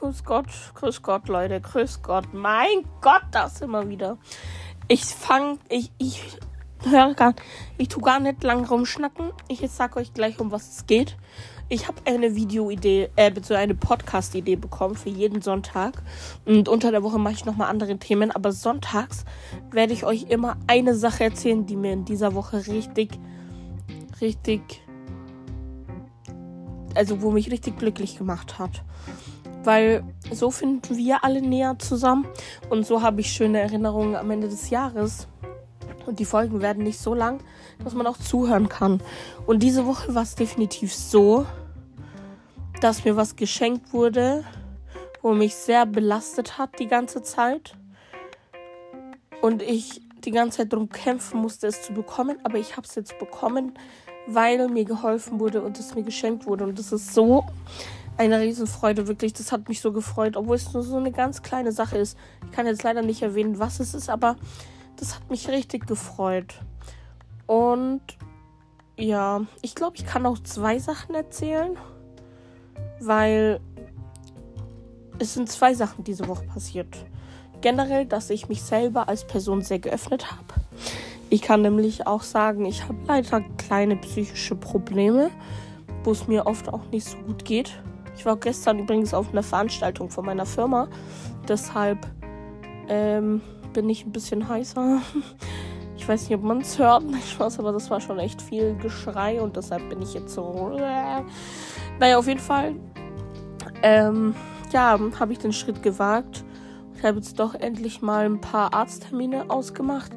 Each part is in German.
grüß Gott, grüß Gott, Leute, grüß Gott. Mein Gott, das immer wieder. Ich fang, ich, ich höre gar, ich tu gar nicht lang rumschnacken. Ich sag euch gleich, um was es geht. Ich habe eine Videoidee, äh, beziehungsweise eine Podcast-Idee bekommen für jeden Sonntag. Und unter der Woche mache ich nochmal andere Themen. Aber sonntags werde ich euch immer eine Sache erzählen, die mir in dieser Woche richtig, richtig, also wo mich richtig glücklich gemacht hat. Weil so finden wir alle näher zusammen. Und so habe ich schöne Erinnerungen am Ende des Jahres. Und die Folgen werden nicht so lang, dass man auch zuhören kann. Und diese Woche war es definitiv so, dass mir was geschenkt wurde, wo mich sehr belastet hat die ganze Zeit. Und ich die ganze Zeit darum kämpfen musste, es zu bekommen. Aber ich habe es jetzt bekommen, weil mir geholfen wurde und es mir geschenkt wurde. Und das ist so eine Riesenfreude, wirklich. Das hat mich so gefreut, obwohl es nur so eine ganz kleine Sache ist. Ich kann jetzt leider nicht erwähnen, was es ist, aber das hat mich richtig gefreut. Und ja, ich glaube, ich kann auch zwei Sachen erzählen, weil es sind zwei Sachen diese Woche passiert. Generell, dass ich mich selber als Person sehr geöffnet habe. Ich kann nämlich auch sagen, ich habe leider kleine psychische Probleme, wo es mir oft auch nicht so gut geht. Ich war gestern übrigens auf einer Veranstaltung von meiner Firma. Deshalb ähm, bin ich ein bisschen heißer. Ich weiß nicht, ob man es hört, Spaß, aber das war schon echt viel Geschrei und deshalb bin ich jetzt so. Naja, auf jeden Fall. Ähm, ja, habe ich den Schritt gewagt. Ich habe jetzt doch endlich mal ein paar Arzttermine ausgemacht,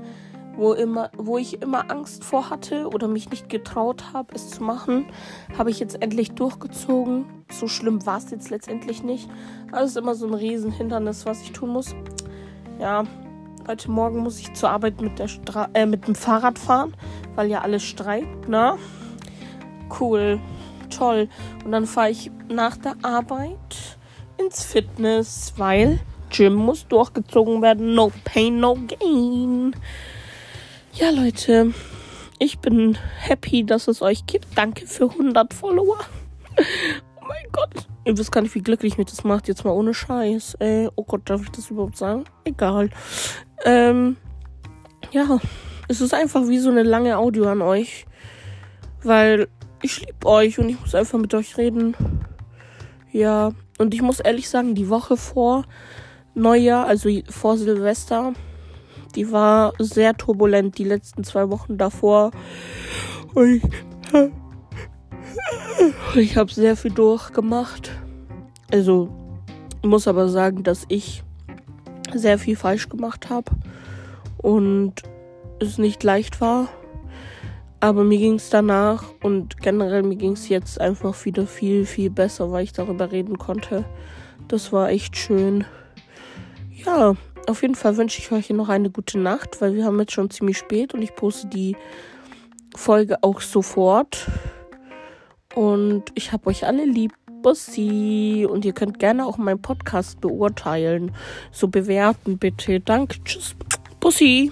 wo, immer, wo ich immer Angst vor hatte oder mich nicht getraut habe, es zu machen. Habe ich jetzt endlich durchgezogen. So schlimm war es jetzt letztendlich nicht. Aber ist immer so ein Riesenhindernis, was ich tun muss. Ja, Heute Morgen muss ich zur Arbeit mit, der Stra äh, mit dem Fahrrad fahren, weil ja alles streikt, ne? Cool, toll. Und dann fahre ich nach der Arbeit ins Fitness, weil Gym muss durchgezogen werden. No pain, no gain. Ja, Leute, ich bin happy, dass es euch gibt. Danke für 100 Follower. oh mein Gott. Ihr wisst gar nicht, wie glücklich mich das macht. Jetzt mal ohne Scheiß. Ey, oh Gott, darf ich das überhaupt sagen? Egal. Ähm, ja, es ist einfach wie so eine lange Audio an euch. Weil ich liebe euch und ich muss einfach mit euch reden. Ja, und ich muss ehrlich sagen, die Woche vor Neujahr, also vor Silvester, die war sehr turbulent, die letzten zwei Wochen davor. Und ich, ich habe sehr viel durchgemacht. Also, muss aber sagen, dass ich sehr viel falsch gemacht habe und es nicht leicht war. Aber mir ging es danach und generell mir ging es jetzt einfach wieder viel, viel besser, weil ich darüber reden konnte. Das war echt schön. Ja, auf jeden Fall wünsche ich euch noch eine gute Nacht, weil wir haben jetzt schon ziemlich spät und ich poste die Folge auch sofort. Und ich habe euch alle lieb. Bussi. Und ihr könnt gerne auch meinen Podcast beurteilen. So bewerten bitte. Danke. Tschüss. Bussi.